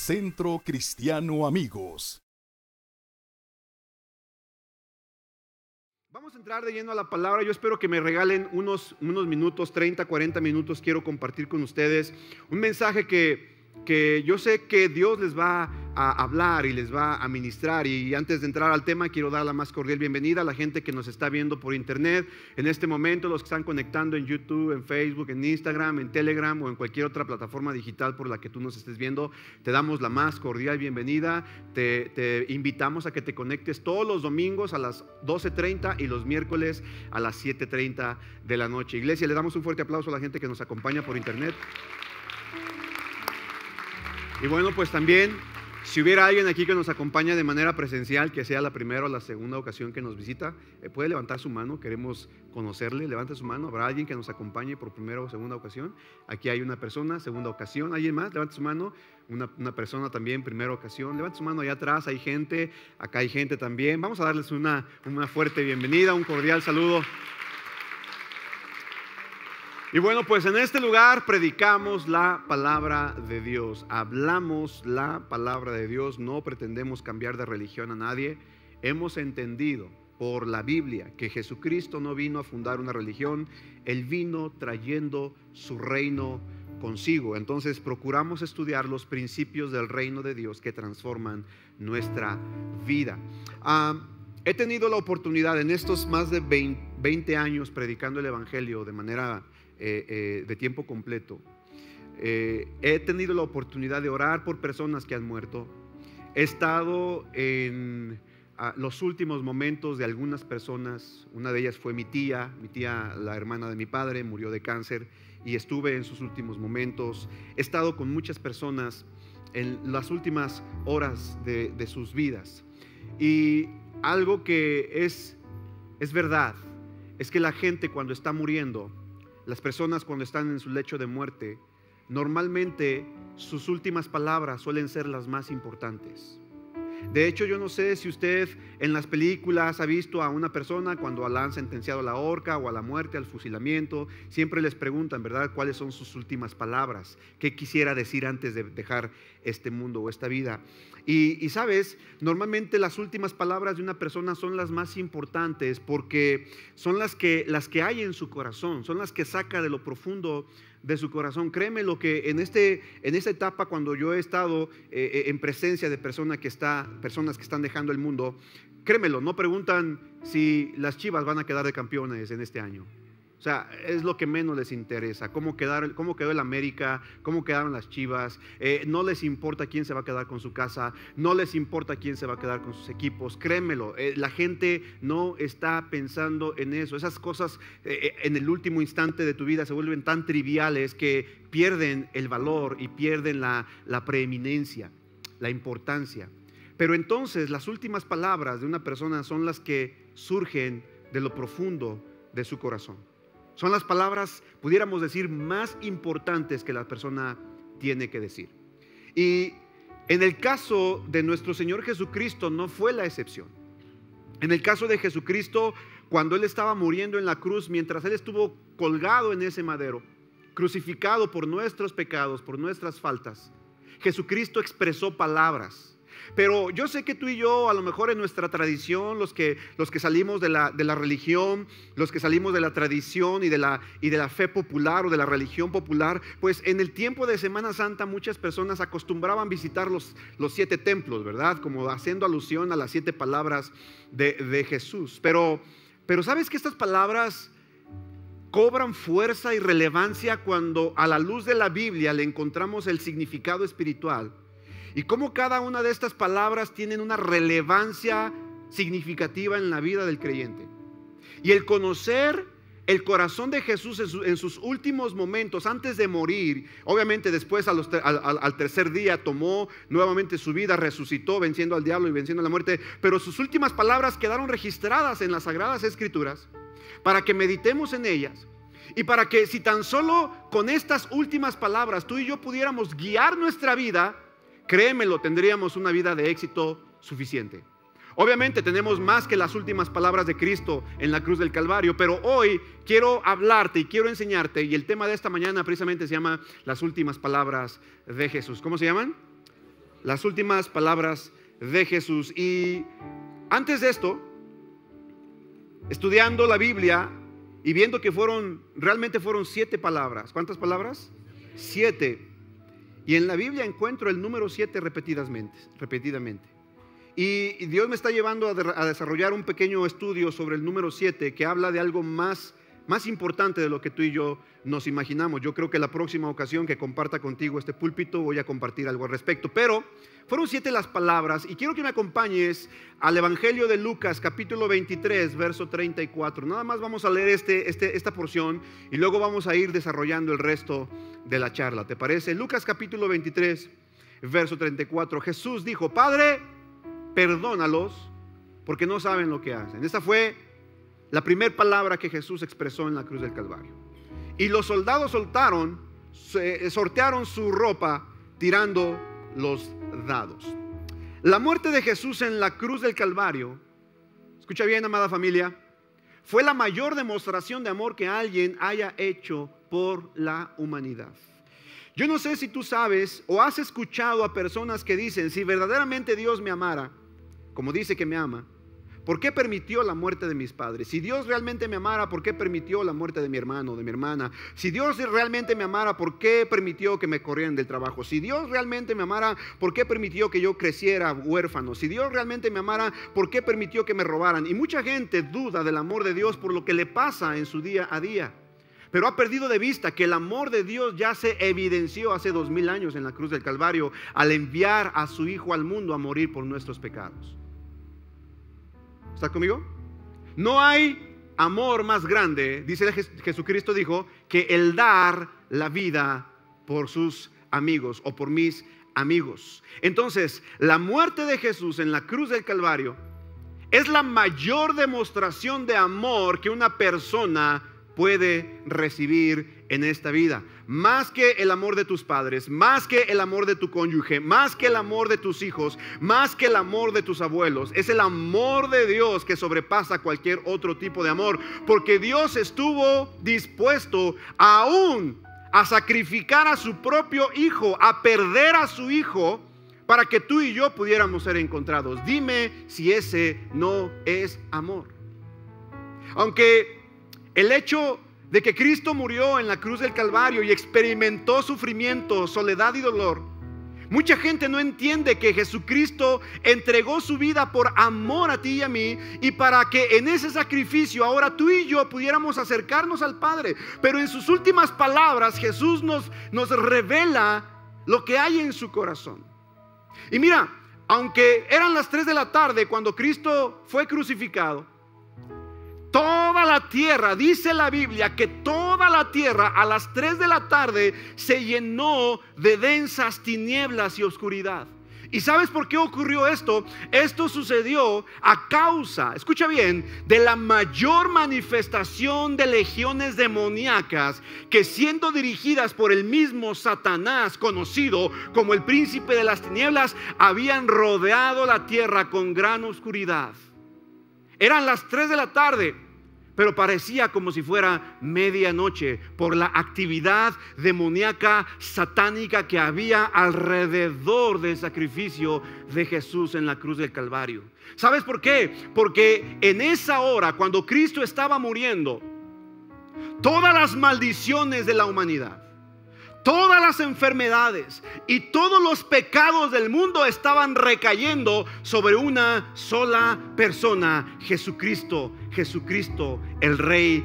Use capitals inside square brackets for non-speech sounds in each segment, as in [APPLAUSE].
Centro Cristiano Amigos. Vamos a entrar de lleno a la palabra. Yo espero que me regalen unos, unos minutos, 30, 40 minutos. Quiero compartir con ustedes un mensaje que que yo sé que Dios les va a hablar y les va a ministrar. Y antes de entrar al tema, quiero dar la más cordial bienvenida a la gente que nos está viendo por internet en este momento, los que están conectando en YouTube, en Facebook, en Instagram, en Telegram o en cualquier otra plataforma digital por la que tú nos estés viendo. Te damos la más cordial bienvenida. Te, te invitamos a que te conectes todos los domingos a las 12.30 y los miércoles a las 7.30 de la noche. Iglesia, le damos un fuerte aplauso a la gente que nos acompaña por internet. Y bueno, pues también, si hubiera alguien aquí que nos acompaña de manera presencial, que sea la primera o la segunda ocasión que nos visita, eh, puede levantar su mano, queremos conocerle, levante su mano, habrá alguien que nos acompañe por primera o segunda ocasión. Aquí hay una persona, segunda ocasión, alguien más, levante su mano, una, una persona también, primera ocasión, levante su mano allá atrás, hay gente, acá hay gente también. Vamos a darles una, una fuerte bienvenida, un cordial saludo. Y bueno, pues en este lugar predicamos la palabra de Dios, hablamos la palabra de Dios, no pretendemos cambiar de religión a nadie. Hemos entendido por la Biblia que Jesucristo no vino a fundar una religión, Él vino trayendo su reino consigo. Entonces procuramos estudiar los principios del reino de Dios que transforman nuestra vida. Ah, he tenido la oportunidad en estos más de 20 años predicando el Evangelio de manera eh, eh, de tiempo completo. Eh, he tenido la oportunidad de orar por personas que han muerto. He estado en los últimos momentos de algunas personas. Una de ellas fue mi tía, mi tía, la hermana de mi padre, murió de cáncer y estuve en sus últimos momentos. He estado con muchas personas en las últimas horas de, de sus vidas. Y algo que es, es verdad es que la gente cuando está muriendo las personas cuando están en su lecho de muerte, normalmente sus últimas palabras suelen ser las más importantes. De hecho, yo no sé si usted en las películas ha visto a una persona cuando la han sentenciado a la horca o a la muerte, al fusilamiento, siempre les preguntan, ¿verdad?, cuáles son sus últimas palabras, qué quisiera decir antes de dejar este mundo o esta vida. Y, sabes, normalmente las últimas palabras de una persona son las más importantes porque son las que, las que hay en su corazón, son las que saca de lo profundo de su corazón. Créeme lo que en, este, en esta etapa cuando yo he estado eh, eh, en presencia de personas que, está, personas que están dejando el mundo, créemelo, no preguntan si las chivas van a quedar de campeones en este año. O sea, es lo que menos les interesa, cómo, quedar, cómo quedó el América, cómo quedaron las Chivas. Eh, no les importa quién se va a quedar con su casa, no les importa quién se va a quedar con sus equipos. Créemelo, eh, la gente no está pensando en eso. Esas cosas eh, en el último instante de tu vida se vuelven tan triviales que pierden el valor y pierden la, la preeminencia, la importancia. Pero entonces las últimas palabras de una persona son las que surgen de lo profundo de su corazón. Son las palabras, pudiéramos decir, más importantes que la persona tiene que decir. Y en el caso de nuestro Señor Jesucristo no fue la excepción. En el caso de Jesucristo, cuando Él estaba muriendo en la cruz, mientras Él estuvo colgado en ese madero, crucificado por nuestros pecados, por nuestras faltas, Jesucristo expresó palabras pero yo sé que tú y yo, a lo mejor en nuestra tradición, los que, los que salimos de la, de la religión, los que salimos de la tradición y de la, y de la fe popular o de la religión popular, pues en el tiempo de Semana Santa muchas personas acostumbraban visitar los, los siete templos, ¿verdad? Como haciendo alusión a las siete palabras de, de Jesús. Pero, pero sabes que estas palabras cobran fuerza y relevancia cuando a la luz de la Biblia le encontramos el significado espiritual y cómo cada una de estas palabras tienen una relevancia significativa en la vida del creyente. Y el conocer el corazón de Jesús en, sus últimos momentos, antes de morir, obviamente después al, al, tercer día tomó nuevamente su vida, resucitó venciendo al diablo y venciendo la muerte, pero sus últimas palabras quedaron registradas en las sagradas escrituras para que meditemos en ellas y para que si tan solo con estas últimas palabras tú y yo pudiéramos guiar nuestra vida, créemelo, tendríamos una vida de éxito suficiente. Obviamente tenemos más que las últimas palabras de Cristo en la cruz del Calvario, pero hoy quiero hablarte y quiero enseñarte, y el tema de esta mañana precisamente se llama las últimas palabras de Jesús. ¿Cómo se llaman? las últimas palabras de Jesús. Y antes de esto, estudiando la Biblia y viendo que fueron, realmente fueron siete palabras. ¿Cuántas palabras? Siete. Y en la Biblia encuentro el número siete repetidamente. repetidamente. Y Dios me está llevando a, desarrollar un pequeño estudio sobre el número siete que habla de algo más más importante de lo que tú y yo nos imaginamos. Yo creo que la próxima ocasión que comparta contigo este púlpito voy a compartir algo al respecto. Pero fueron siete las palabras y quiero que me acompañes al Evangelio de Lucas capítulo 23, verso 34. Nada más vamos a leer este, este, esta porción y luego vamos a ir desarrollando el resto de la charla. ¿Te parece? Lucas capítulo 23, verso 34. Jesús dijo, Padre, perdónalos porque no saben lo que hacen. Esta fue la primera palabra que Jesús expresó en la cruz del Calvario. Y los soldados soltaron, sortearon su ropa tirando los dados. La muerte de Jesús en la cruz del Calvario, escucha bien, amada familia, fue la mayor demostración de amor que alguien haya hecho por la humanidad. Yo no sé si tú sabes o has escuchado a personas que dicen, si verdaderamente Dios me amara, como dice que me ama, ¿Por qué permitió la muerte de mis padres? Si Dios realmente me amara, ¿por qué permitió la muerte de mi hermano, de mi hermana? Si Dios realmente me amara, ¿por qué permitió que me corrieran del trabajo? Si Dios realmente me amara, ¿por qué permitió que yo creciera huérfano? Si Dios realmente me amara, ¿por qué permitió que me robaran? Y mucha gente duda del amor de Dios por lo que le pasa en su día a día. Pero ha perdido de vista que el amor de Dios ya se evidenció hace dos mil años en la cruz del Calvario al enviar a su Hijo al mundo a morir por nuestros pecados. ¿Está conmigo? No hay amor más grande, dice Jesucristo dijo, que el dar la vida por sus amigos o por mis amigos. Entonces, la muerte de Jesús en la cruz del Calvario es la mayor demostración de amor que una persona puede recibir en esta vida. Más que el amor de tus padres, más que el amor de tu cónyuge, más que el amor de tus hijos, más que el amor de tus abuelos. Es el amor de Dios que sobrepasa cualquier otro tipo de amor. Porque Dios estuvo dispuesto aún a sacrificar a su propio hijo, a perder a su hijo, para que tú y yo pudiéramos ser encontrados. Dime si ese no es amor. Aunque el hecho de que Cristo murió en la cruz del Calvario y experimentó sufrimiento, soledad y dolor, mucha gente no entiende que Jesucristo entregó su vida por amor a ti y a mí y para que en ese sacrificio ahora tú y yo pudiéramos acercarnos al Padre. Pero en sus últimas palabras Jesús nos, nos revela lo que hay en su corazón. Y mira, aunque eran las 3 de la tarde cuando Cristo fue crucificado, Toda la tierra, dice la Biblia, que toda la tierra a las 3 de la tarde se llenó de densas tinieblas y oscuridad. ¿Y sabes por qué ocurrió esto? Esto sucedió a causa, escucha bien, de la mayor manifestación de legiones demoníacas que siendo dirigidas por el mismo Satanás, conocido como el príncipe de las tinieblas, habían rodeado la tierra con gran oscuridad. Eran las 3 de la tarde, pero parecía como si fuera medianoche por la actividad demoníaca satánica que había alrededor del sacrificio de Jesús en la cruz del Calvario. ¿Sabes por qué? Porque en esa hora, cuando Cristo estaba muriendo, todas las maldiciones de la humanidad, todas las enfermedades y todos los pecados del mundo estaban recayendo sobre una sola persona, Jesucristo, Jesucristo, el Rey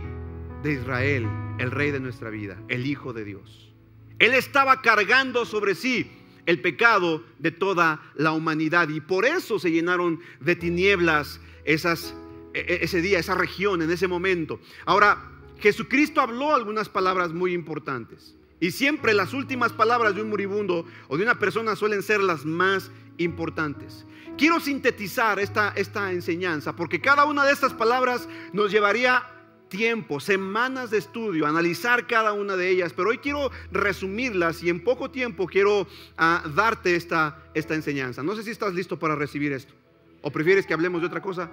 de Israel, el Rey de nuestra vida, el Hijo de Dios. Él estaba cargando sobre sí el pecado de toda la humanidad y por eso se llenaron de tinieblas e, e, ese día, esa región, en ese momento. Ahora, Jesucristo habló algunas palabras muy importantes. Y siempre las últimas palabras de un moribundo o de una persona suelen ser las más importantes. Quiero sintetizar esta, esta enseñanza porque cada una de estas palabras nos llevaría tiempo, semanas de estudio, analizar cada una de ellas, pero hoy quiero resumirlas y en poco tiempo quiero ah, darte esta, esta enseñanza. No sé si estás listo para recibir esto o prefieres que hablemos de otra cosa.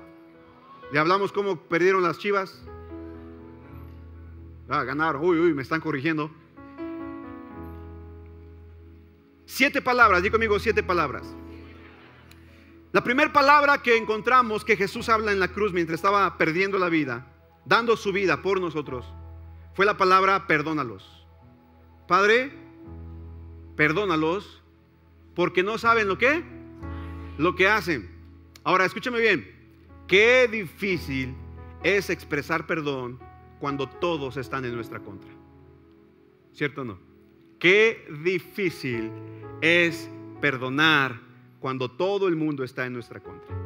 ¿Le hablamos cómo perdieron las chivas? Ah, ganaron, uy, uy, me están corrigiendo. Siete palabras, di conmigo siete palabras. La primera palabra que encontramos que Jesús habla en la cruz mientras estaba perdiendo la vida, dando su vida por nosotros, fue la palabra perdónalos. Padre, perdónalos porque no saben lo que lo que hacen. Ahora, escúchame bien. Qué difícil es expresar perdón cuando todos están en nuestra contra. ¿Cierto o no? Qué difícil es perdonar cuando todo el mundo está en nuestra contra.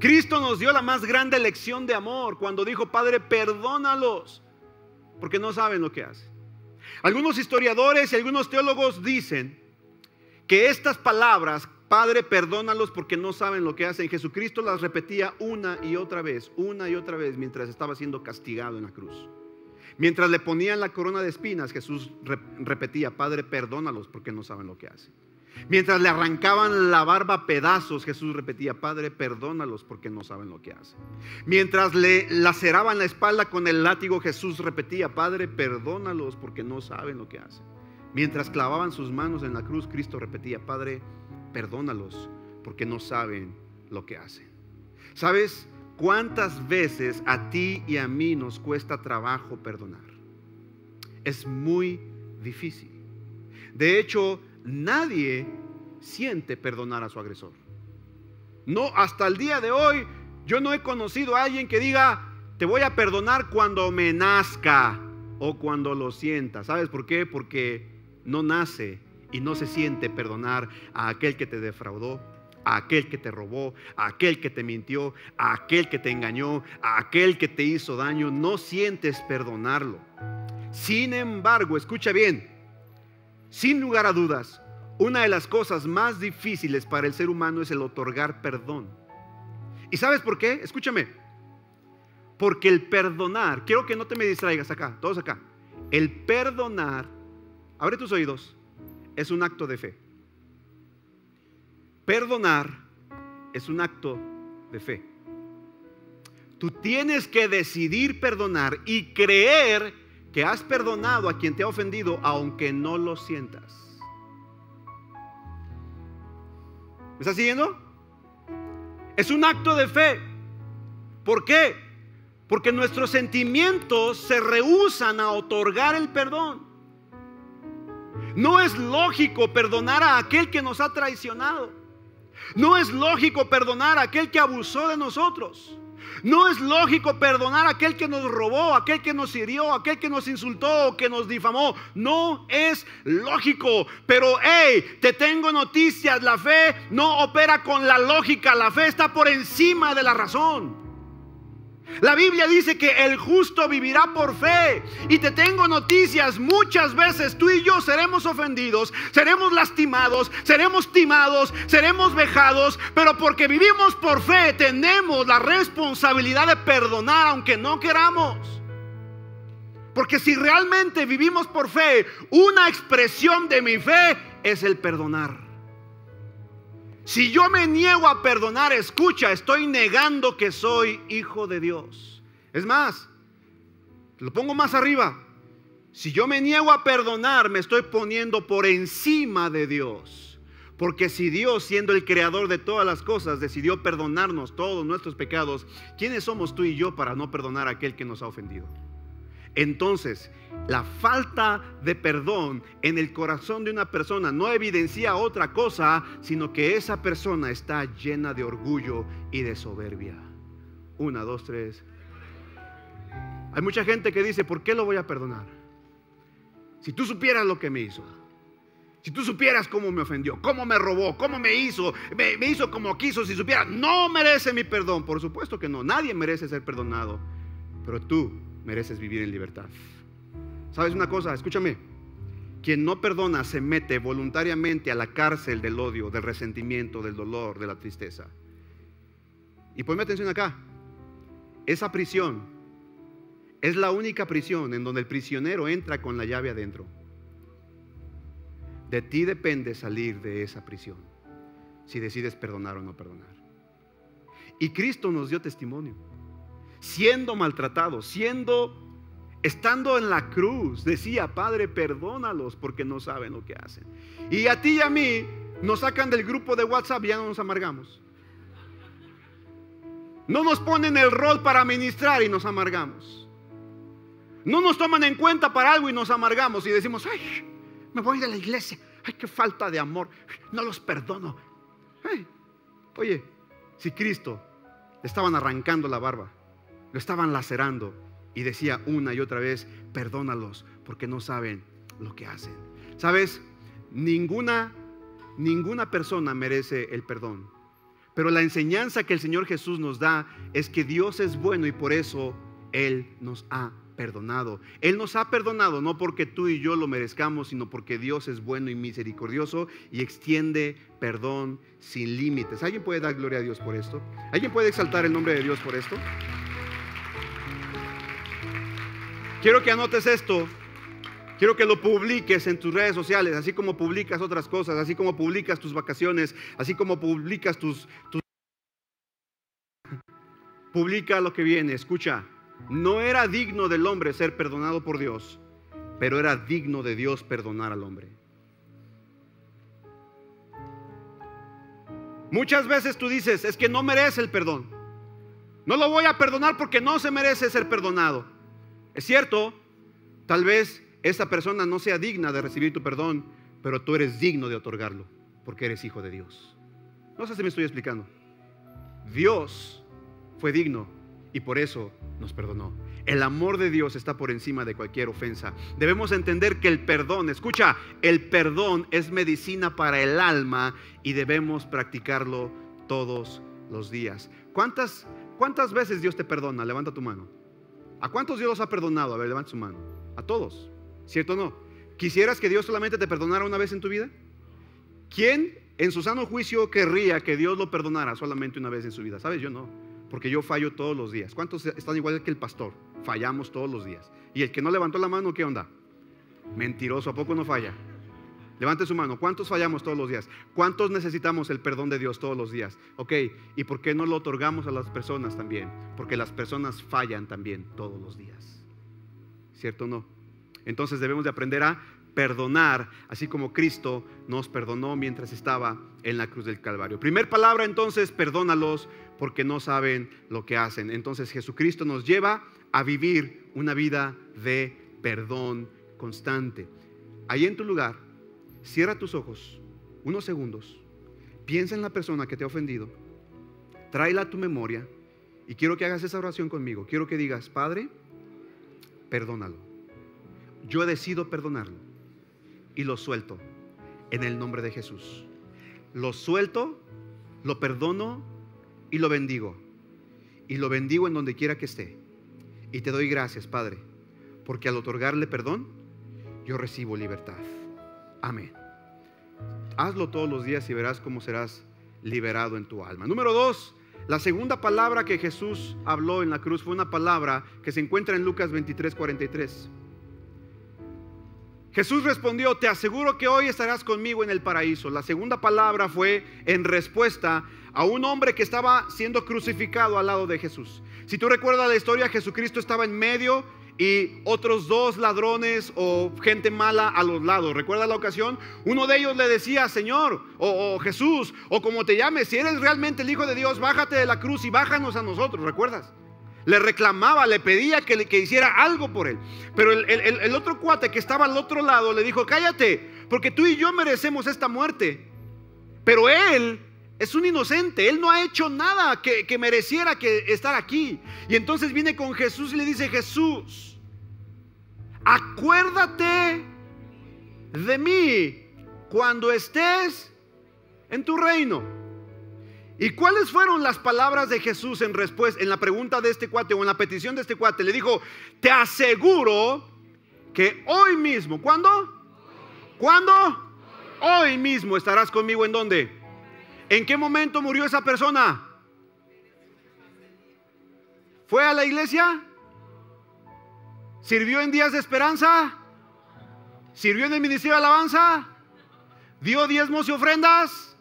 Cristo nos dio la más grande lección de amor cuando dijo, Padre, perdónalos, porque no saben lo que hacen. Algunos historiadores y algunos teólogos dicen que estas palabras, Padre, perdónalos porque no saben lo que hacen, Jesucristo las repetía una y otra vez, una y otra vez mientras estaba siendo castigado en la cruz. Mientras le ponían la corona de espinas, Jesús repetía, Padre, perdónalos porque no saben lo que hacen. Mientras le arrancaban la barba a pedazos, Jesús repetía, Padre, perdónalos porque no saben lo que hacen. Mientras le laceraban la espalda con el látigo, Jesús repetía, Padre, perdónalos porque no saben lo que hacen. Mientras clavaban sus manos en la cruz, Cristo repetía, Padre, perdónalos porque no saben lo que hacen. ¿Sabes cuántas veces a ti y a mí nos cuesta trabajo perdonar? Es muy difícil. De hecho, nadie siente perdonar a su agresor. No, hasta el día de hoy yo no he conocido a alguien que diga, te voy a perdonar cuando me nazca o cuando lo sienta. ¿Sabes por qué? Porque no nace y no se siente perdonar a aquel que te defraudó, a aquel que te robó, a aquel que te mintió, a aquel que te engañó, a aquel que te hizo daño. No sientes perdonarlo. Sin embargo, escucha bien, sin lugar a dudas, una de las cosas más difíciles para el ser humano es el otorgar perdón. ¿Y sabes por qué? Escúchame. Porque el perdonar, quiero que no te me distraigas acá, todos acá. El perdonar, abre tus oídos, es un acto de fe. Perdonar es un acto de fe. Tú tienes que decidir perdonar y creer que has perdonado a quien te ha ofendido aunque no lo sientas. ¿Me estás siguiendo? Es un acto de fe. ¿Por qué? Porque nuestros sentimientos se rehusan a otorgar el perdón. No es lógico perdonar a aquel que nos ha traicionado. No es lógico perdonar a aquel que abusó de nosotros. No es lógico perdonar a aquel que nos robó, aquel que nos hirió, aquel que nos insultó, que nos difamó. No es lógico. Pero, hey, te tengo noticias. La fe no opera con la lógica. La fe está por encima de la razón. La Biblia dice que el justo vivirá por fe. Y te tengo noticias, muchas veces tú y yo seremos ofendidos, seremos lastimados, seremos timados, seremos vejados, pero porque vivimos por fe tenemos la responsabilidad de perdonar aunque no queramos. Porque si realmente vivimos por fe, una expresión de mi fe es el perdonar. Si yo me niego a perdonar, escucha, estoy negando que soy hijo de Dios. Es más, lo pongo más arriba. Si yo me niego a perdonar, me estoy poniendo por encima de Dios. Porque si Dios, siendo el creador de todas las cosas, decidió perdonarnos todos nuestros pecados, ¿quiénes somos tú y yo para no perdonar a aquel que nos ha ofendido? Entonces, la falta de perdón en el corazón de una persona no evidencia otra cosa, sino que esa persona está llena de orgullo y de soberbia. Una, dos, tres. Hay mucha gente que dice, ¿por qué lo voy a perdonar? Si tú supieras lo que me hizo, si tú supieras cómo me ofendió, cómo me robó, cómo me hizo, me, me hizo como quiso, si supieras, no merece mi perdón. Por supuesto que no, nadie merece ser perdonado, pero tú mereces vivir en libertad. ¿Sabes una cosa? Escúchame. Quien no perdona se mete voluntariamente a la cárcel del odio, del resentimiento, del dolor, de la tristeza. Y ponme atención acá. Esa prisión es la única prisión en donde el prisionero entra con la llave adentro. De ti depende salir de esa prisión, si decides perdonar o no perdonar. Y Cristo nos dio testimonio siendo maltratado, siendo estando en la cruz, decía, Padre, perdónalos porque no saben lo que hacen. Y a ti y a mí nos sacan del grupo de WhatsApp y ya no nos amargamos. No nos ponen el rol para ministrar y nos amargamos. No nos toman en cuenta para algo y nos amargamos y decimos, ay, me voy de la iglesia. Ay, qué falta de amor. No los perdono. oye, si Cristo le estaban arrancando la barba, lo estaban lacerando y decía una y otra vez, perdónalos porque no saben lo que hacen. ¿Sabes? Ninguna, ninguna persona merece el perdón. Pero la enseñanza que el Señor Jesús nos da es que Dios es bueno y por eso Él nos ha perdonado. Él nos ha perdonado no porque tú y yo lo merezcamos, sino porque Dios es bueno y misericordioso y extiende perdón sin límites. ¿Alguien puede dar gloria a Dios por esto? ¿Alguien puede exaltar el nombre de Dios por esto? Quiero que anotes esto. Quiero que lo publiques en tus redes sociales, así como publicas otras cosas, así como publicas tus vacaciones, así como publicas tus... tus... Publica lo que viene, escucha. No era digno del hombre ser perdonado por Dios, pero era digno de Dios perdonar al hombre. Muchas veces tú dices, es que no merece el perdón. No lo voy a perdonar porque no se merece ser perdonado. Es cierto, tal vez esa persona no sea digna de recibir tu perdón, pero tú eres digno de otorgarlo porque eres hijo de Dios. No sé si me estoy explicando. Dios fue digno y por eso nos perdonó. El amor de Dios está por encima de cualquier ofensa. Debemos entender que el perdón, escucha, el perdón es medicina para el alma y debemos practicarlo todos los días. ¿Cuántas, cuántas veces Dios te perdona? Levanta tu mano. ¿A cuántos Dios los ha perdonado? A ver, levanta su mano. A todos. ¿Cierto o no? ¿Quisieras que Dios solamente te perdonara una vez en tu vida? ¿Quién en su sano juicio querría que Dios lo perdonara solamente una vez en su vida? ¿Sabes? Yo no porque yo fallo todos los días. ¿Cuántos están igual que el pastor? Fallamos todos los días. Y el que no levantó la mano, ¿qué onda? Mentiroso, ¿a poco no falla? Levante su mano. ¿Cuántos fallamos todos los días? ¿Cuántos necesitamos el perdón de Dios todos los días? Ok, ¿y por qué no lo otorgamos a las personas también? Porque las personas fallan también todos los días. ¿Cierto o no? Entonces debemos de aprender a perdonar, así como Cristo nos perdonó mientras estaba en la cruz del Calvario. Primer palabra entonces, perdónalos porque no saben lo que hacen. Entonces Jesucristo nos lleva a vivir una vida de perdón constante. Ahí en tu lugar, cierra tus ojos unos segundos, piensa en la persona que te ha ofendido, tráela a tu memoria y quiero que hagas esa oración conmigo. Quiero que digas, Padre, perdónalo. Yo he decidido perdonarlo y lo suelto en el nombre de Jesús. Lo suelto, lo perdono y lo bendigo. Y lo bendigo en donde quiera que esté. Y te doy gracias, Padre, porque al otorgarle perdón, yo recibo libertad. Amén. Hazlo todos los días y verás cómo serás liberado en tu alma. Número dos, la segunda palabra que Jesús habló en la cruz fue una palabra que se encuentra en Lucas 23, 43. Jesús respondió, te aseguro que hoy estarás conmigo en el paraíso. La segunda palabra fue en respuesta a un hombre que estaba siendo crucificado al lado de Jesús. Si tú recuerdas la historia, Jesucristo estaba en medio y otros dos ladrones o gente mala a los lados. ¿Recuerda la ocasión? Uno de ellos le decía, Señor, o, Jesús, o como te llames, si eres realmente el Hijo de Dios, bájate de la cruz y bájanos a nosotros, ¿recuerdas? Le reclamaba, le pedía que, que hiciera algo por él. Pero el, el otro cuate que estaba al otro lado le dijo, cállate, porque tú y yo merecemos esta muerte. Pero él es un inocente, él no ha hecho nada que, mereciera que estar aquí. Y entonces viene con Jesús y le dice, Jesús, acuérdate de mí cuando estés en tu reino. ¿Y cuáles fueron las palabras de Jesús en respuesta en la pregunta de este cuate o en la petición de este cuate? Le dijo, "Te aseguro que hoy mismo, ¿cuándo? ¿Cuándo? Hoy mismo estarás conmigo en dónde? ¿En qué momento murió esa persona? ¿Fue a la iglesia? ¿Sirvió en días de esperanza? ¿Sirvió en el ministerio de alabanza? ¿Dio diezmos y ofrendas?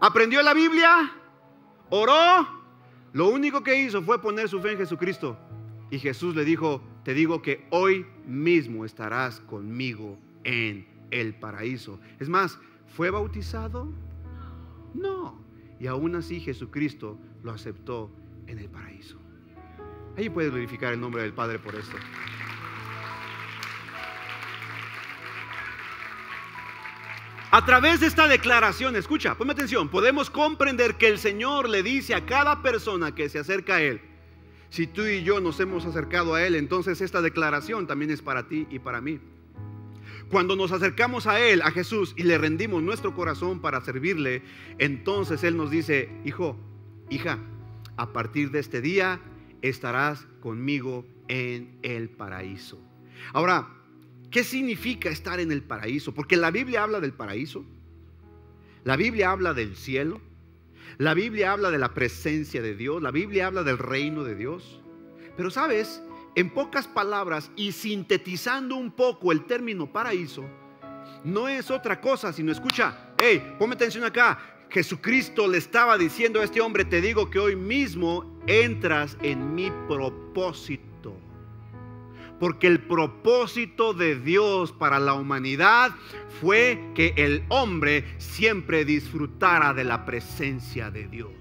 aprendió la Biblia, oró, lo único que hizo fue poner su fe en Jesucristo. Y Jesús le dijo, te digo que hoy mismo estarás conmigo en el paraíso. Es más, ¿fue bautizado? No. Y aún así Jesucristo lo aceptó en el paraíso. Ahí puedes glorificar el nombre del Padre por esto. A través de esta declaración, escucha, ponme atención, podemos comprender que el Señor le dice a cada persona que se acerca a Él, si tú y yo nos hemos acercado a Él, entonces esta declaración también es para ti y para mí. Cuando nos acercamos a Él, a Jesús, y le rendimos nuestro corazón para servirle, entonces Él nos dice, hijo, hija, a partir de este día estarás conmigo en el paraíso. Ahora, ¿qué significa estar en el paraíso? Porque la Biblia habla del paraíso, la Biblia habla del cielo, la Biblia habla de la presencia de Dios, la Biblia habla del reino de Dios. Pero sabes, en pocas palabras y sintetizando un poco el término paraíso, no es otra cosa sino escucha, hey, ponme atención acá. Jesucristo le estaba diciendo a este hombre, te digo que hoy mismo entras en mi propósito. Porque el propósito de Dios para la humanidad fue que el hombre siempre disfrutara de la presencia de Dios.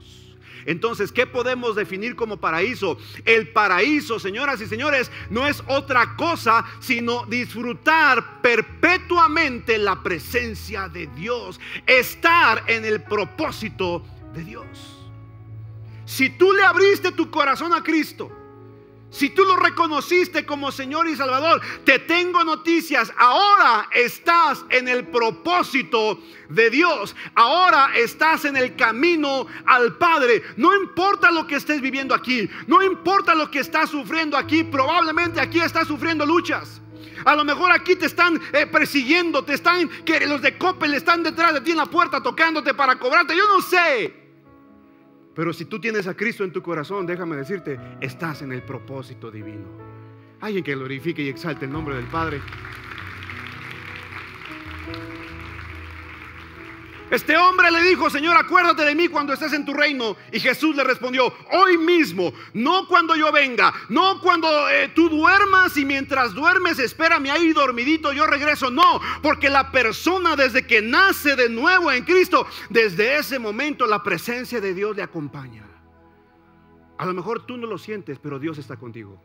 Entonces, ¿qué podemos definir como paraíso? El paraíso, señoras y señores, no es otra cosa sino disfrutar perpetuamente la presencia de Dios, estar en el propósito de Dios. Si tú le abriste tu corazón a Cristo, si tú lo reconociste como Señor y Salvador, te tengo noticias. Ahora estás en el propósito de Dios. Ahora estás en el camino al Padre. No importa lo que estés viviendo aquí. No importa lo que estás sufriendo aquí. Probablemente aquí estás sufriendo luchas. A lo mejor aquí te están eh, persiguiendo, te están, que los de Coppel están detrás de ti en la puerta tocándote para cobrarte. Yo no sé. Pero si tú tienes a Cristo en tu corazón, déjame decirte, estás en el propósito divino. Alguien que glorifique y exalte el nombre del Padre. Este hombre le dijo, Señor, acuérdate de mí cuando estés en tu reino. Y Jesús le respondió, hoy mismo, no cuando yo venga, no cuando eh, tú duermas y mientras duermes espérame ahí dormidito, yo regreso. No, porque la persona desde que nace de nuevo en Cristo, desde ese momento la presencia de Dios le acompaña. A lo mejor tú no lo sientes, pero Dios está contigo.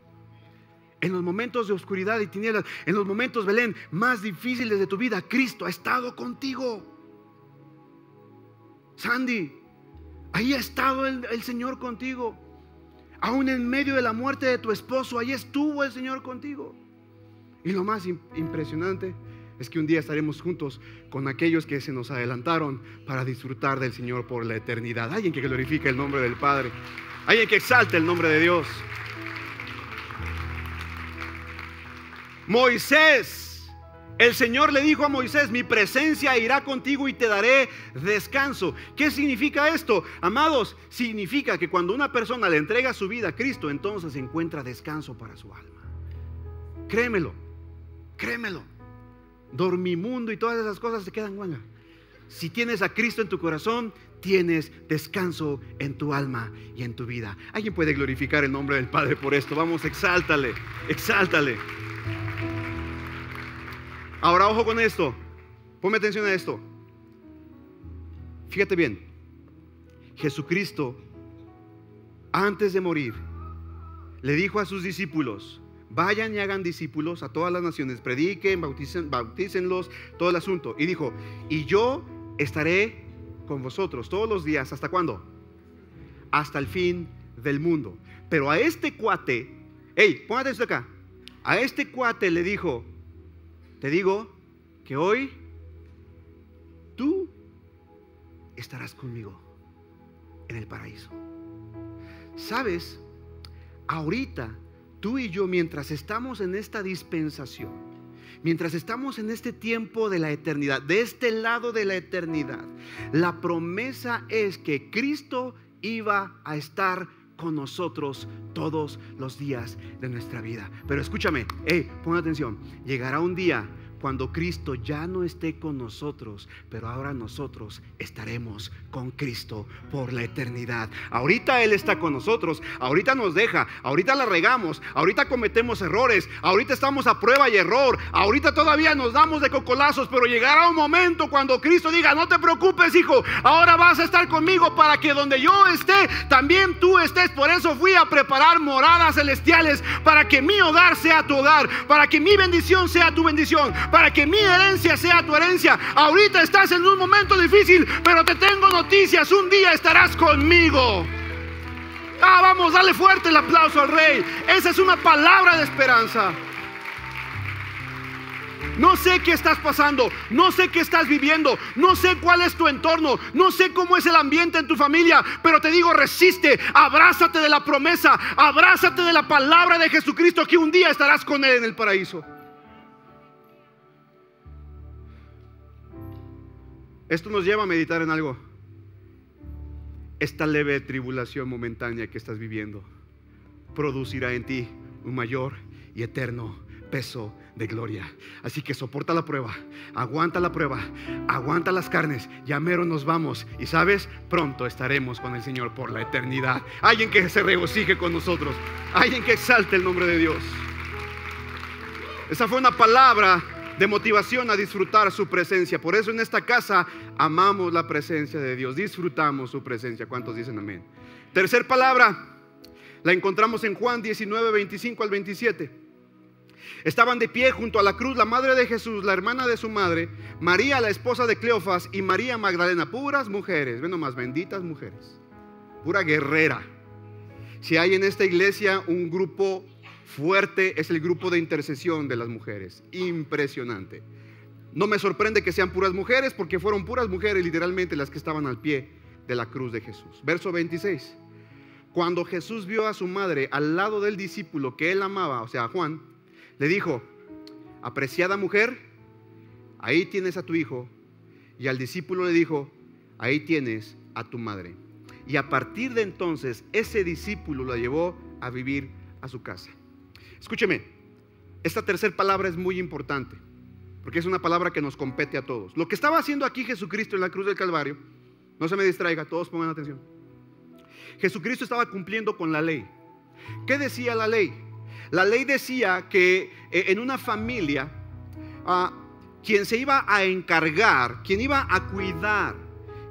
En los momentos de oscuridad y tinieblas, en los momentos, Belén, más difíciles de tu vida, Cristo ha estado contigo. Sandy, ahí ha estado el, Señor contigo. Aún en medio de la muerte de tu esposo, ahí estuvo el Señor contigo. Y lo más impresionante es que un día estaremos juntos con aquellos que se nos adelantaron para disfrutar del Señor por la eternidad. Alguien que glorifique el nombre del Padre. Alguien que exalte el nombre de Dios. Moisés el Señor le dijo a Moisés, mi presencia irá contigo y te daré descanso. ¿Qué significa esto? Amados, significa que cuando una persona le entrega su vida a Cristo, entonces encuentra descanso para su alma. Créemelo, créemelo. Dormimundo y todas esas cosas se quedan guanga. Si tienes a Cristo en tu corazón, tienes descanso en tu alma y en tu vida. ¿Alguien puede glorificar el nombre del Padre por esto? Vamos, exáltale, exáltale. Ahora ojo con esto. Ponme atención a esto. Fíjate bien. Jesucristo, antes de morir, le dijo a sus discípulos, vayan y hagan discípulos a todas las naciones, prediquen, bauticen, bautícenlos, todo el asunto. Y dijo, y yo estaré con vosotros todos los días. ¿Hasta cuándo? Hasta el fin del mundo. Pero a este cuate, hey, póngate esto acá. A este cuate le dijo, te digo que hoy tú estarás conmigo en el paraíso. ¿Sabes? Ahorita, tú y yo, mientras estamos en esta dispensación, mientras estamos en este tiempo de la eternidad, de este lado de la eternidad, la promesa es que Cristo iba a estar con nosotros todos los días de nuestra vida. Pero escúchame, hey, pon atención, llegará un día cuando Cristo ya no esté con nosotros, pero ahora nosotros estaremos con Cristo por la eternidad. Ahorita Él está con nosotros, ahorita nos deja, ahorita la regamos, ahorita cometemos errores, ahorita estamos a prueba y error, ahorita todavía nos damos de cocolazos, pero llegará un momento cuando Cristo diga, no te preocupes hijo, ahora vas a estar conmigo para que donde yo esté, también tú estés. Por eso fui a preparar moradas celestiales para que mi hogar sea tu hogar, para que mi bendición sea tu bendición, para que mi herencia sea tu herencia. Ahorita estás en un momento difícil, pero te tengo noticias, un día estarás conmigo. Ah, vamos, dale fuerte el aplauso al rey. Esa es una palabra de esperanza. No sé qué estás pasando, no sé qué estás viviendo, no sé cuál es tu entorno, no sé cómo es el ambiente en tu familia, pero te digo, resiste, abrázate de la promesa, abrázate de la palabra de Jesucristo que un día estarás con Él en el paraíso. Esto nos lleva a meditar en algo. Esta leve tribulación momentánea que estás viviendo producirá en ti un mayor y eterno peso de gloria. Así que soporta la prueba, aguanta la prueba, aguanta las carnes, ya mero nos vamos y sabes, pronto estaremos con el Señor por la eternidad. Alguien que se regocije con nosotros, alguien que exalte el nombre de Dios. Esa fue una palabra de motivación a disfrutar su presencia. Por eso en esta casa amamos la presencia de Dios, disfrutamos su presencia. ¿Cuántos dicen amén? Tercer palabra, la encontramos en Juan 19, 25 al 27. Estaban de pie junto a la cruz la madre de Jesús, la hermana de su madre, María, la esposa de Cleofas, y María Magdalena, puras mujeres, ven más benditas mujeres, pura guerrera. Si hay en esta iglesia un grupo fuerte, es el grupo de intercesión de las mujeres, impresionante. No me sorprende que sean puras mujeres, porque fueron puras mujeres literalmente las que estaban al pie de la cruz de Jesús. Verso 26. Cuando Jesús vio a su madre al lado del discípulo que él amaba, o sea, Juan, le dijo, apreciada mujer, ahí tienes a tu hijo. Y al discípulo le dijo, ahí tienes a tu madre. Y a partir de entonces, ese discípulo la llevó a vivir a su casa. Escúcheme, esta tercera palabra es muy importante, porque es una palabra que nos compete a todos. Lo que estaba haciendo aquí Jesucristo en la cruz del Calvario, no se me distraiga, todos pongan atención. Jesucristo estaba cumpliendo con la ley. ¿Qué decía la ley? La ley decía que eh, en una familia, ah, quien se iba a encargar, quien iba a cuidar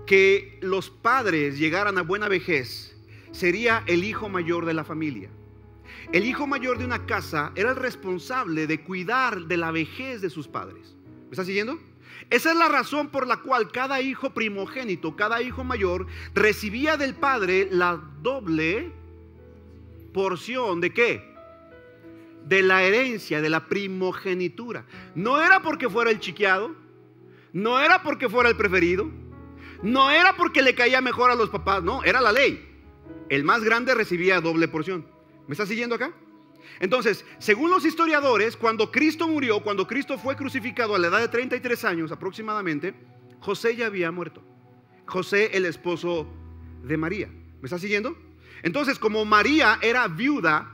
que los padres llegaran a buena vejez, sería el hijo mayor de la familia. El hijo mayor de una casa era el responsable de cuidar de la vejez de sus padres. ¿Me está siguiendo? Esa es la razón por la cual cada hijo primogénito, cada hijo mayor, recibía del padre la doble porción de qué? de la herencia, de la primogenitura. No era porque fuera el chiqueado, no era porque fuera el preferido, no era porque le caía mejor a los papás, no, era la ley. El más grande recibía doble porción. ¿Me está siguiendo acá? Entonces, según los historiadores, cuando Cristo murió, cuando Cristo fue crucificado a la edad de 33 años aproximadamente, José ya había muerto. José, el esposo de María. ¿Me está siguiendo? Entonces, como María era viuda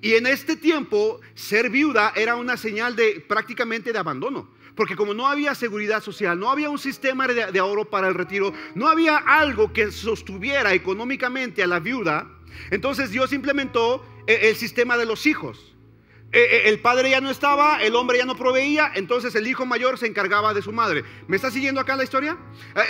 y en este tiempo, ser viuda era una señal de prácticamente de abandono. Porque como no había seguridad social, no había un sistema de, ahorro para el retiro, no había algo que sostuviera económicamente a la viuda, entonces Dios implementó eh, el sistema de los hijos. Eh, eh, el padre ya no estaba, el hombre ya no proveía, entonces el hijo mayor se encargaba de su madre. ¿Me está siguiendo acá la historia?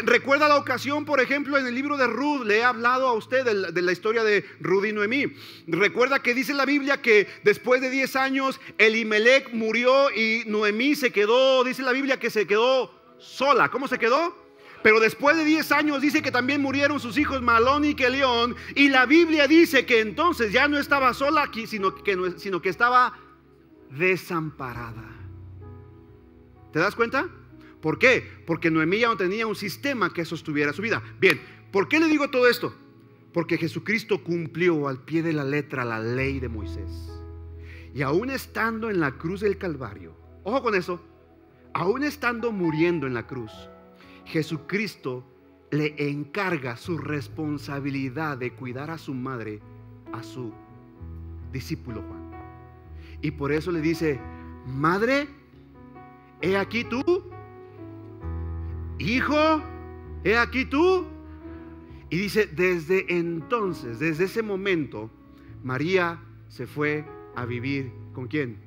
Recuerda la ocasión, por ejemplo, en el libro de Ruth, le he hablado a usted de la, historia de Ruth y Noemí. Recuerda que dice la Biblia que después de 10 años Elimelech murió y Noemí se quedó, dice la Biblia que se quedó sola. ¿Cómo se quedó? Pero después de 10 años dice que también murieron sus hijos Malón y Kelión. Y la Biblia dice que entonces ya no estaba sola aquí, sino que, sino que estaba desamparada. ¿Te das cuenta? ¿Por qué? Porque Noemí ya no tenía un sistema que sostuviera su vida. Bien, ¿por qué le digo todo esto? Porque Jesucristo cumplió al pie de la letra la ley de Moisés. Y aún estando en la cruz del Calvario, ojo con eso, aún estando muriendo en la cruz, Jesucristo le encarga su responsabilidad de cuidar a su madre, a su discípulo Juan. Y por eso le dice, madre, he aquí tú. Hijo, he aquí tú. Y dice, desde entonces, desde ese momento, María se fue a vivir con quién?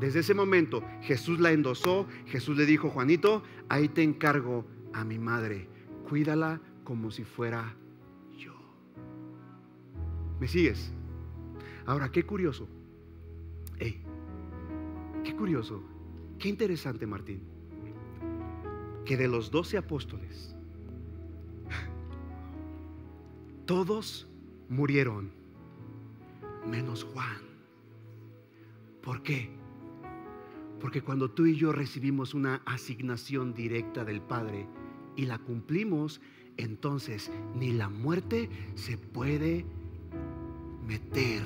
Desde ese momento Jesús la endosó, Jesús le dijo, Juanito, ahí te encargo a mi madre, cuídala como si fuera yo. ¿Me sigues? Ahora, qué curioso. qué curioso, qué interesante, Martín, que de los doce apóstoles, [LAUGHS] todos murieron, menos Juan. ¿Por qué? Porque cuando tú y yo recibimos una asignación directa del Padre y la cumplimos, entonces ni la muerte se puede meter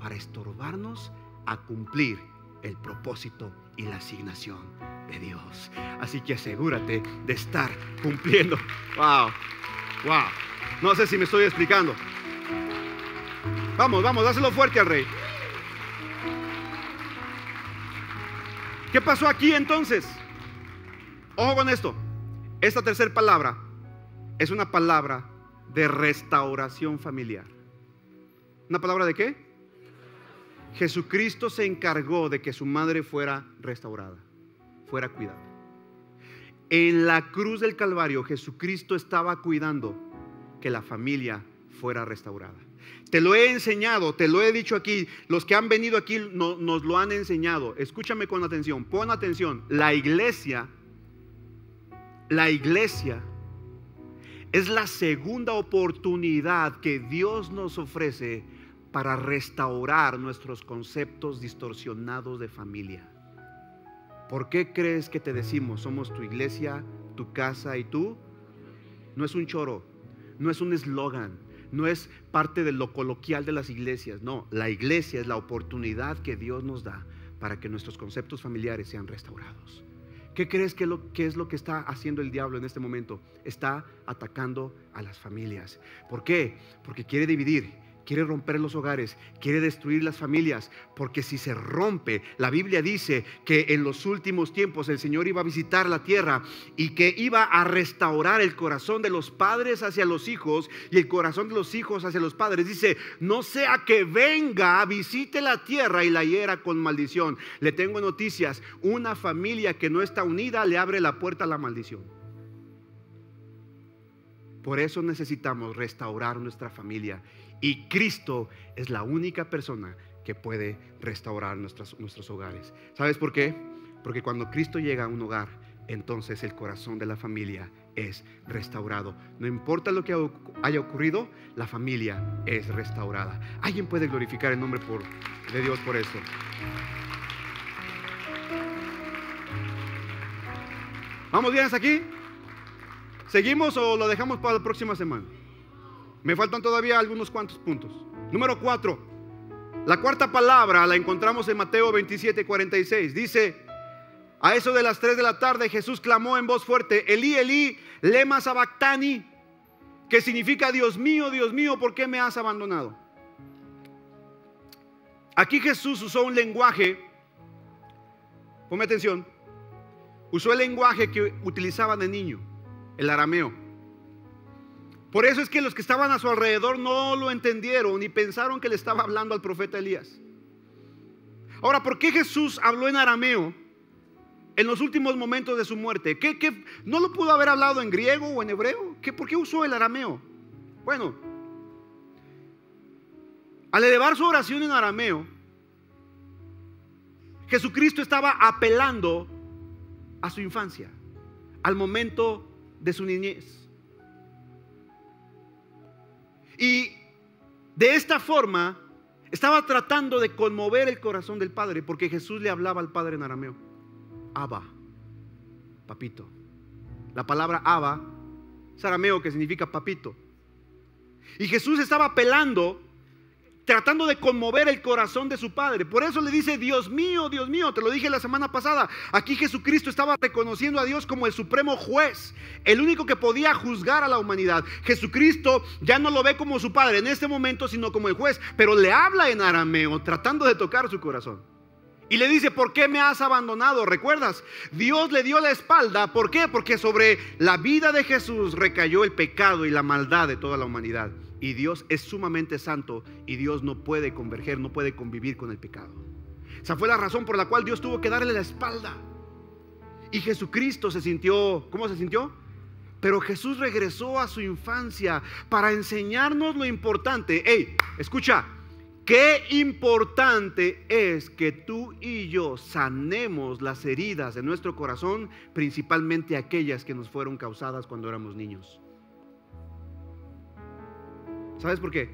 para estorbarnos a cumplir el propósito y la asignación de Dios. Así que asegúrate de estar cumpliendo. Wow, wow. No sé si me estoy explicando. Vamos, vamos, dáselo fuerte al rey. ¿Qué pasó aquí entonces? Ojo con esto. Esta tercera palabra es una palabra de restauración familiar. ¿Una palabra de qué? Jesucristo se encargó de que su madre fuera restaurada, fuera cuidada. En la cruz del Calvario Jesucristo estaba cuidando que la familia fuera restaurada. Te lo he enseñado, te lo he dicho aquí. Los que han venido aquí nos lo han enseñado. Escúchame con atención, pon atención. La iglesia, la iglesia es la segunda oportunidad que Dios nos ofrece para restaurar nuestros conceptos distorsionados de familia. ¿Por qué crees que te decimos somos tu iglesia, tu casa y tú? No es un choro, no es un eslogan no es parte de lo coloquial de las iglesias, no, la iglesia es la oportunidad que Dios nos da para que nuestros conceptos familiares sean restaurados. ¿Qué crees que, es lo que está haciendo el diablo en este momento? Está atacando a las familias. ¿Por qué? Porque quiere dividir, quiere romper los hogares, quiere destruir las familias, porque si se rompe, la Biblia dice que en los últimos tiempos el Señor iba a visitar la tierra y que iba a restaurar el corazón de los padres hacia los hijos y el corazón de los hijos hacia los padres. Dice, no sea que venga, visite la tierra y la hiera con maldición. Le tengo noticias, una familia que no está unida le abre la puerta a la maldición. Por eso necesitamos restaurar nuestra familia y Cristo es la única persona que puede restaurar nuestros, hogares. ¿Sabes por qué? Porque cuando Cristo llega a un hogar, entonces el corazón de la familia es restaurado. No importa lo que haya ocurrido, la familia es restaurada. ¿Alguien puede glorificar el nombre de Dios por eso? ¿Vamos bien hasta aquí? ¿Seguimos o lo dejamos para la próxima semana? Me faltan todavía algunos cuantos puntos. Número cuatro. La cuarta palabra la encontramos en Mateo 27, 46. Dice, a eso de las 3 de la tarde Jesús clamó en voz fuerte, Elí, Elí, lema sabactani, que significa, Dios mío, Dios mío, ¿por qué me has abandonado? Aquí Jesús usó un lenguaje, ponme atención, usó el lenguaje que utilizaban de niño, el arameo. Por eso es que los que estaban a su alrededor no lo entendieron y pensaron que le estaba hablando al profeta Elías. Ahora, ¿por qué Jesús habló en arameo en los últimos momentos de su muerte? ¿Qué, no lo pudo haber hablado en griego o en hebreo? ¿Qué, ¿Por qué usó el arameo? Bueno, al elevar su oración en arameo, Jesucristo estaba apelando a su infancia, al momento de su niñez. Y de esta forma estaba tratando de conmover el corazón del Padre, porque Jesús le hablaba al Padre en arameo. Abba, papito. La palabra Abba es arameo que significa papito. Y Jesús estaba apelando tratando de conmover el corazón de su padre. Por eso le dice, Dios mío, Dios mío, te lo dije la semana pasada, aquí Jesucristo estaba reconociendo a Dios como el supremo juez, el único que podía juzgar a la humanidad. Jesucristo ya no lo ve como su padre en este momento, sino como el juez, pero le habla en arameo, tratando de tocar su corazón. Y le dice, ¿por qué me has abandonado? ¿Recuerdas? Dios le dio la espalda. ¿Por qué? Porque sobre la vida de Jesús recayó el pecado y la maldad de toda la humanidad. Y Dios es sumamente santo y Dios no puede converger, no puede convivir con el pecado. Esa fue la razón por la cual Dios tuvo que darle la espalda. Y Jesucristo se sintió, ¿cómo se sintió? Pero Jesús regresó a su infancia para enseñarnos lo importante. Hey, escucha, Qué importante es que tú y yo sanemos las heridas de nuestro corazón, principalmente aquellas que nos fueron causadas cuando éramos niños. ¿Sabes por qué?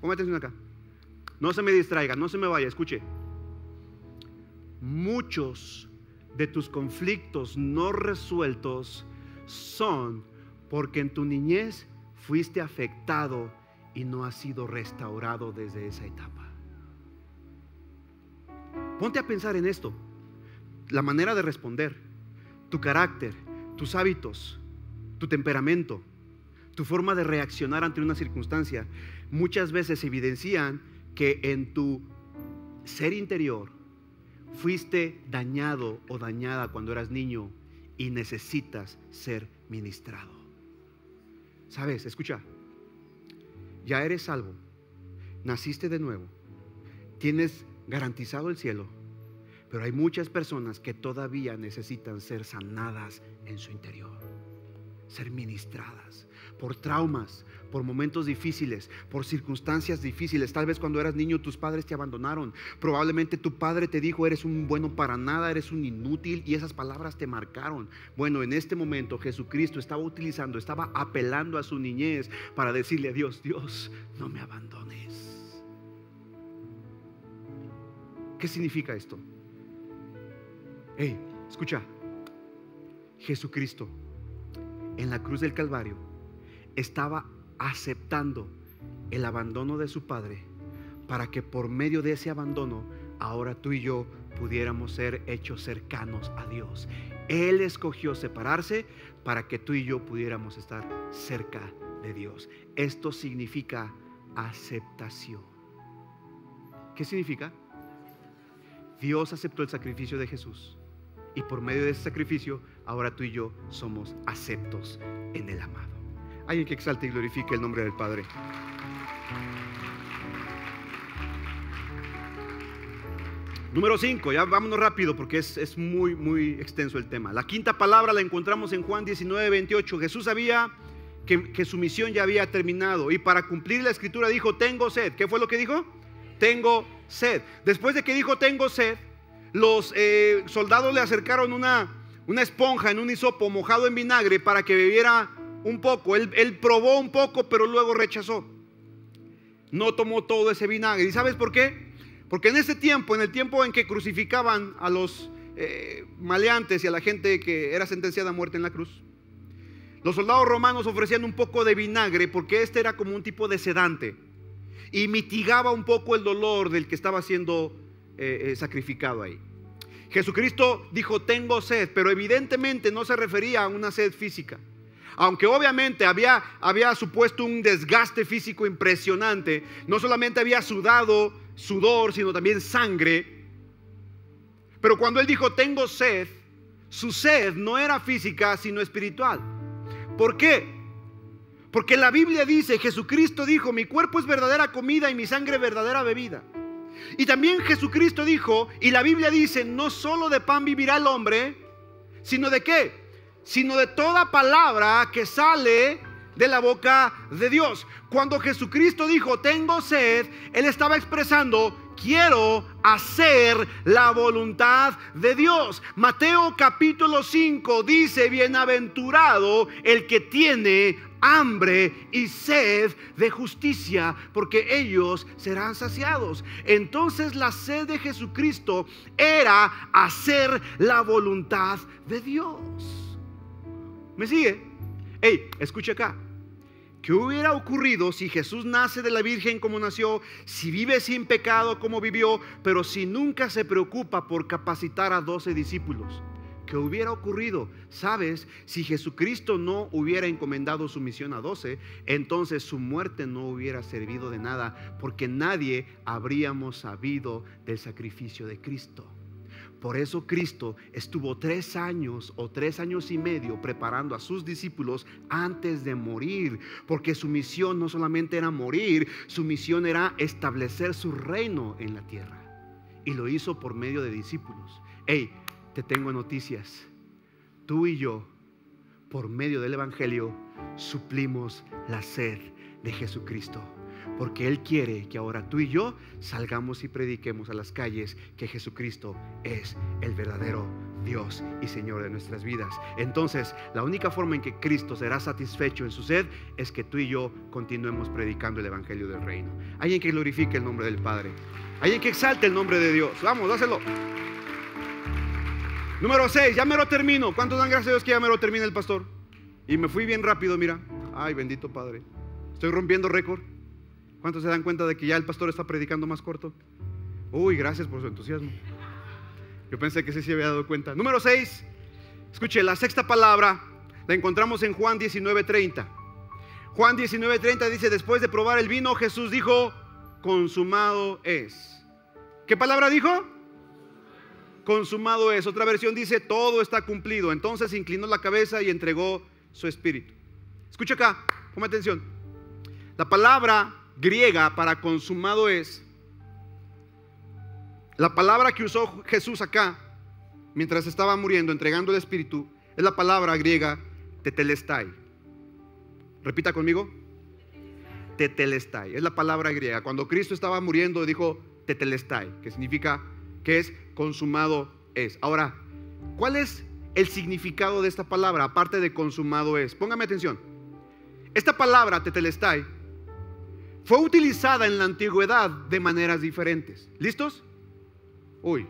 Ponme atención acá. No se me distraiga, no se me vaya, escuche. Muchos de tus conflictos no resueltos son porque en tu niñez fuiste afectado y no has sido restaurado desde esa etapa. Ponte a pensar en esto. La manera de responder, tu carácter, tus hábitos, tu temperamento, tu forma de reaccionar ante una circunstancia, muchas veces evidencian que en tu ser interior fuiste dañado o dañada cuando eras niño y necesitas ser ministrado. ¿Sabes? Escucha, ya eres salvo, naciste de nuevo, tienes garantizado el cielo, pero hay muchas personas que todavía necesitan ser sanadas en su interior, ser ministradas por traumas, por momentos difíciles, por circunstancias difíciles. Tal vez cuando eras niño tus padres te abandonaron. Probablemente tu padre te dijo, eres un bueno para nada, eres un inútil y esas palabras te marcaron. Bueno, en este momento Jesucristo estaba utilizando, estaba apelando a su niñez para decirle a Dios, Dios, no me abandones. ¿Qué significa esto? Hey, escucha. Jesucristo en la cruz del Calvario estaba aceptando el abandono de su padre para que por medio de ese abandono ahora tú y yo pudiéramos ser hechos cercanos a Dios. Él escogió separarse para que tú y yo pudiéramos estar cerca de Dios. Esto significa aceptación. ¿Qué significa? Dios aceptó el sacrificio de Jesús y por medio de ese sacrificio ahora tú y yo somos aceptos en el amado. Alguien que exalte y glorifique el nombre del Padre. Número 5, ya vámonos rápido porque es, muy, muy extenso el tema. La quinta palabra la encontramos en Juan 19, 28. Jesús sabía que, que su misión ya había terminado y para cumplir la escritura dijo, tengo sed. ¿Qué fue lo que dijo? Tengo sed. Después de que dijo, tengo sed, los eh, soldados le acercaron una, una esponja en un hisopo mojado en vinagre para que bebiera un poco. Él, probó un poco, pero luego rechazó. No tomó todo ese vinagre. ¿Y sabes por qué? Porque en ese tiempo, en el tiempo en que crucificaban a los eh, maleantes y a la gente que era sentenciada a muerte en la cruz, los soldados romanos ofrecían un poco de vinagre porque este era como un tipo de sedante y mitigaba un poco el dolor del que estaba siendo eh, eh, sacrificado ahí. Jesucristo dijo, tengo sed, pero evidentemente no se refería a una sed física. Aunque obviamente había, había supuesto un desgaste físico impresionante, no solamente había sudado sudor, sino también sangre. Pero cuando él dijo, tengo sed, su sed no era física, sino espiritual. ¿Por qué? Porque la Biblia dice, Jesucristo dijo, mi cuerpo es verdadera comida y mi sangre verdadera bebida. Y también Jesucristo dijo, y la Biblia dice, no solo de pan vivirá el hombre, sino de qué? Sino de toda palabra que sale de la boca de Dios. Cuando Jesucristo dijo, tengo sed, Él estaba expresando, quiero hacer la voluntad de Dios. Mateo capítulo 5 dice, bienaventurado el que tiene hambre y sed de justicia, porque ellos serán saciados. Entonces la sed de Jesucristo era hacer la voluntad de Dios. ¿Me sigue? Hey, escucha acá. ¿Qué hubiera ocurrido si Jesús nace de la Virgen como nació, si vive sin pecado como vivió, pero si nunca se preocupa por capacitar a doce discípulos? ¿Qué hubiera ocurrido? Sabes, si Jesucristo no hubiera encomendado su misión a doce, entonces su muerte no hubiera servido de nada, porque nadie habríamos sabido del sacrificio de Cristo. Por eso Cristo estuvo tres años o tres años y medio preparando a sus discípulos antes de morir, porque su misión no solamente era morir, su misión era establecer su reino en la tierra. Y lo hizo por medio de discípulos. Hey, te tengo noticias. Tú y yo, por medio del Evangelio, suplimos la sed de Jesucristo porque Él quiere que ahora tú y yo salgamos y prediquemos a las calles que Jesucristo es el verdadero Dios y Señor de nuestras vidas. Entonces, la única forma en que Cristo será satisfecho en su sed es que tú y yo continuemos predicando el Evangelio del Reino. Alguien que glorifique el nombre del Padre. Alguien que exalte el nombre de Dios. Vamos, dáselo. Número 6, ya me lo termino. ¿Cuántos dan gracias a Dios que ya me lo termina el pastor? Y me fui bien rápido, mira. Ay, bendito Padre. Estoy rompiendo récord. ¿Cuántos se dan cuenta de que ya el pastor está predicando más corto? Uy, gracias por su entusiasmo. Yo pensé que sí se había dado cuenta. Número 6. Escuche, la sexta palabra la encontramos en Juan 19:30. Juan 19:30 dice, después de probar el vino, Jesús dijo, consumado es. ¿Qué palabra dijo? Consumado es. Otra versión dice, todo está cumplido. Entonces inclinó la cabeza y entregó su espíritu. Escucha acá, ponme atención. La palabra griega para consumado es, la palabra que usó Jesús acá, mientras estaba muriendo, entregando el Espíritu, es la palabra griega tetelestai. Repita conmigo. Tetelestai. Es la palabra griega. Cuando Cristo estaba muriendo, dijo tetelestai, que significa que es consumado es. Ahora, ¿cuál es el significado de esta palabra? Aparte de consumado es. Póngame atención. Esta palabra tetelestai fue utilizada en la antigüedad de maneras diferentes. ¿Listos? Uy,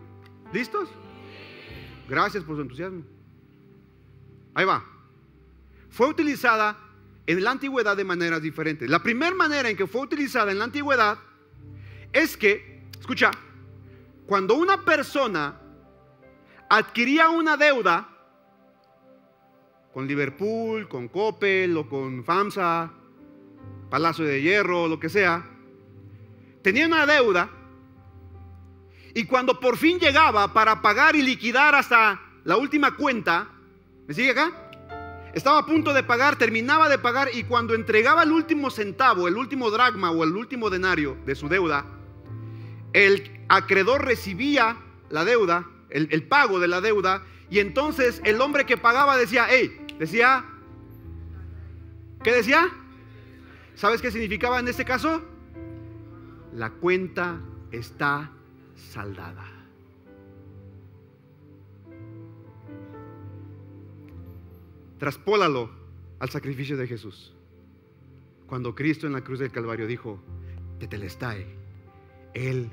¿listos? Gracias por su entusiasmo. Ahí va. Fue utilizada en la antigüedad de maneras diferentes. La primera manera en que fue utilizada en la antigüedad es que, escucha, cuando una persona adquiría una deuda con Liverpool, con Coppel o con FAMSA, Palacio de Hierro, lo que sea, tenía una deuda y cuando por fin llegaba para pagar y liquidar hasta la última cuenta, ¿me sigue acá? Estaba a punto de pagar, terminaba de pagar y cuando entregaba el último centavo, el último dragma o el último denario de su deuda, el acreedor recibía la deuda, el, el pago de la deuda, y entonces el hombre que pagaba decía, hey, decía, ¿qué decía? ¿Sabes qué significaba en este caso? La cuenta está saldada. Traspólalo al sacrificio de Jesús. Cuando Cristo en la cruz del Calvario dijo, Tetelestai, Él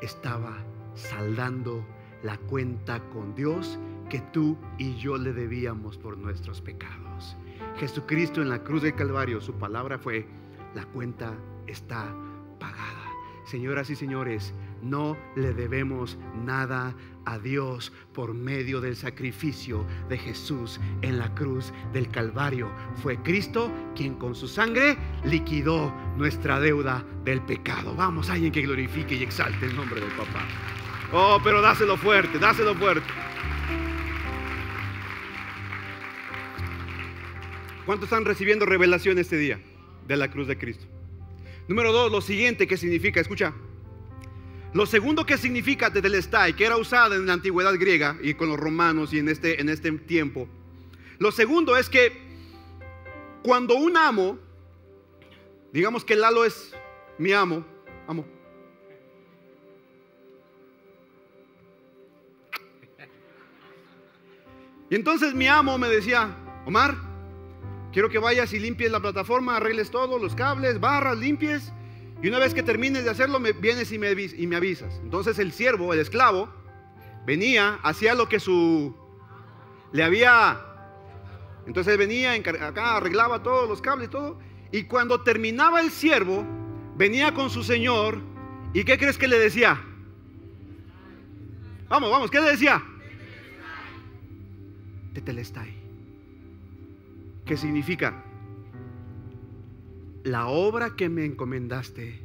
estaba saldando la cuenta con Dios que tú y yo le debíamos por nuestros pecados. Jesucristo en la cruz del Calvario, su palabra fue, la cuenta está pagada. Señoras y señores, no le debemos nada a Dios por medio del sacrificio de Jesús en la cruz del Calvario. Fue Cristo quien con su sangre liquidó nuestra deuda del pecado. Vamos, alguien que glorifique y exalte el nombre del papá. Oh, pero dáselo fuerte, dáselo fuerte. ¿Cuántos están recibiendo revelación este día? De la cruz de Cristo. Número dos, lo siguiente que significa, escucha. Lo segundo que significa tetelestai, que era usada en la antigüedad griega y con los romanos y en este, en este tiempo. Lo segundo es que cuando un amo, digamos que Lalo es mi amo, amo. Y entonces mi amo me decía, Omar, Quiero que vayas y limpies la plataforma, arregles todo, los cables, barras, limpies. Y una vez que termines de hacerlo, me vienes y me, avisas. Entonces el siervo, el esclavo, venía, hacía lo que su... Le había... Entonces él venía, acá arreglaba todos los cables, todo. Y cuando terminaba el siervo, venía con su señor. ¿Y qué crees que le decía? Vamos, vamos, ¿qué le decía? Tetelestai. ¿Qué significa? La obra que me encomendaste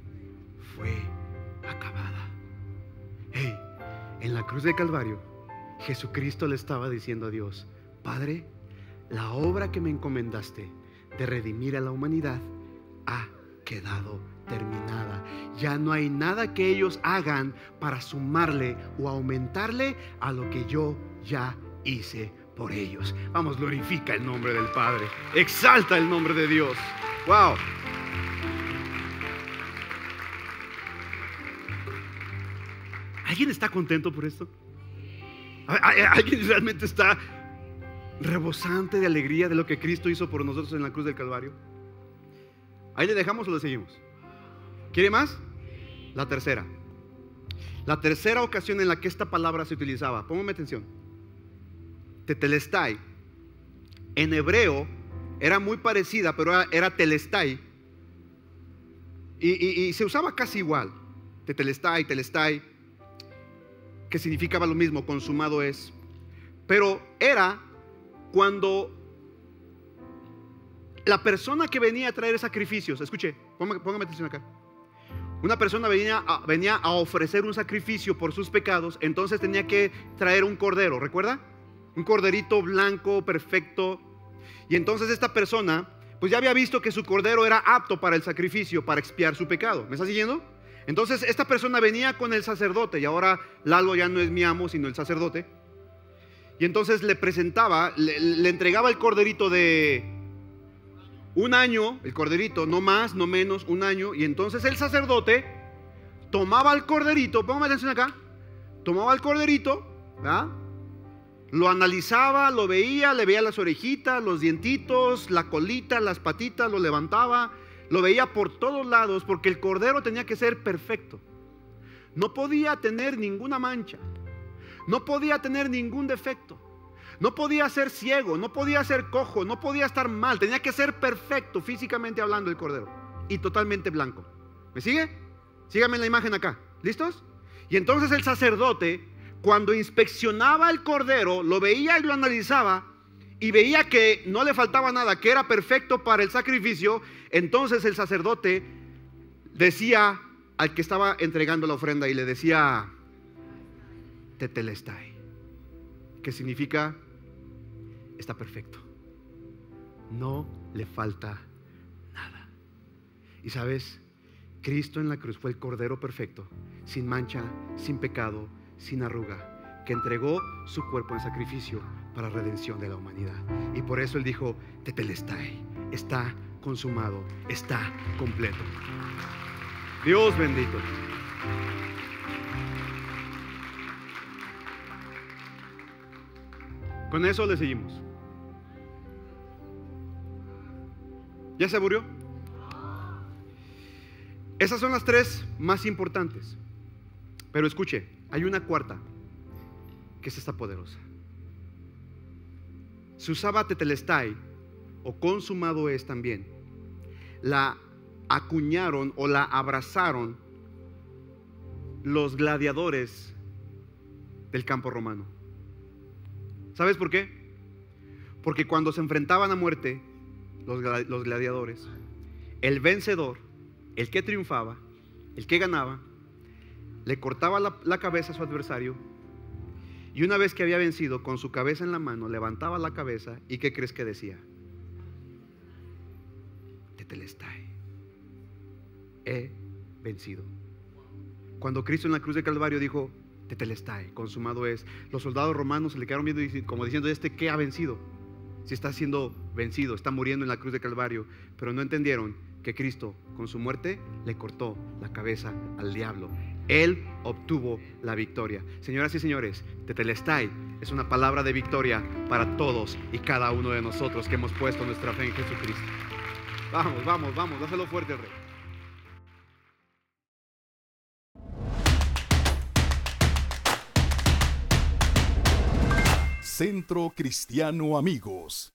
fue acabada. Hey, en la cruz de Calvario, Jesucristo le estaba diciendo a Dios, Padre, la obra que me encomendaste de redimir a la humanidad ha quedado terminada. Ya no hay nada que ellos hagan para sumarle o aumentarle a lo que yo ya hice por ellos. Vamos, glorifica el nombre del Padre. Exalta el nombre de Dios. Wow. ¿Alguien está contento por esto? ¿Alguien realmente está rebosante de alegría de lo que Cristo hizo por nosotros en la cruz del Calvario? ¿Ahí le dejamos o le seguimos? ¿Quiere más? La tercera. La tercera ocasión en la que esta palabra se utilizaba, póngame atención. Tetelestai. En hebreo era muy parecida, pero era, telestai. Y, se usaba casi igual. Tetelestai, telestai que significaba lo mismo, consumado es. Pero era cuando la persona que venía a traer sacrificios, escuche, póngame, atención acá. Una persona venía a, venía a ofrecer un sacrificio por sus pecados, entonces tenía que traer un cordero, ¿recuerda? Un corderito blanco, perfecto. Y entonces esta persona, pues ya había visto que su cordero era apto para el sacrificio, para expiar su pecado. ¿Me está siguiendo? Entonces esta persona venía con el sacerdote y ahora Lalo ya no es mi amo, sino el sacerdote. Y entonces le presentaba, le, entregaba el corderito de un año, el corderito, no más, no menos, un año. Y entonces el sacerdote tomaba el corderito, póngame atención acá, tomaba el corderito, lo analizaba, lo veía, le veía las orejitas, los dientitos, la colita, las patitas, lo levantaba, lo veía por todos lados porque el cordero tenía que ser perfecto. No podía tener ninguna mancha. No podía tener ningún defecto. No podía ser ciego, no podía ser cojo, no podía estar mal. Tenía que ser perfecto físicamente hablando el cordero. Y totalmente blanco. ¿Me sigue? Sígame en la imagen acá. ¿Listos? Y entonces el sacerdote, cuando inspeccionaba el cordero, lo veía y lo analizaba y veía que no le faltaba nada, que era perfecto para el sacrificio, entonces el sacerdote decía al que estaba entregando la ofrenda y le decía, tetelestai, que significa, está perfecto, no le falta nada. Y sabes, Cristo en la cruz fue el Cordero perfecto, sin mancha, sin pecado, sin arruga, que entregó su cuerpo en sacrificio para redención de la humanidad. Y por eso él dijo, tetelestai, está consumado, está completo. Dios bendito. Con eso le seguimos. ¿Ya se aburrió? Esas son las tres más importantes. Pero escuche, hay una cuarta que es esta poderosa. Se usaba tetelestai o consumado es también. La acuñaron o la abrazaron los gladiadores del campo romano. ¿Sabes por qué? Porque cuando se enfrentaban a muerte los, gladiadores, el vencedor, el que triunfaba, el que ganaba, le cortaba la cabeza a su adversario y una vez que había vencido, con su cabeza en la mano, levantaba la cabeza y ¿qué crees que decía? Tetelestai. He vencido. Cuando Cristo en la cruz de Calvario dijo, Tetelestai, consumado es, los soldados romanos se le quedaron viendo como diciendo, ¿este qué ha vencido? Si está siendo vencido, está muriendo en la cruz de Calvario, pero no entendieron que Cristo con su muerte le cortó la cabeza al diablo. Él obtuvo la victoria. Señoras y señores, Tetelestai es una palabra de victoria para todos y cada uno de nosotros que hemos puesto nuestra fe en Jesucristo. Vamos, vamos, vamos, dáselo fuerte, Rey. Centro Cristiano Amigos.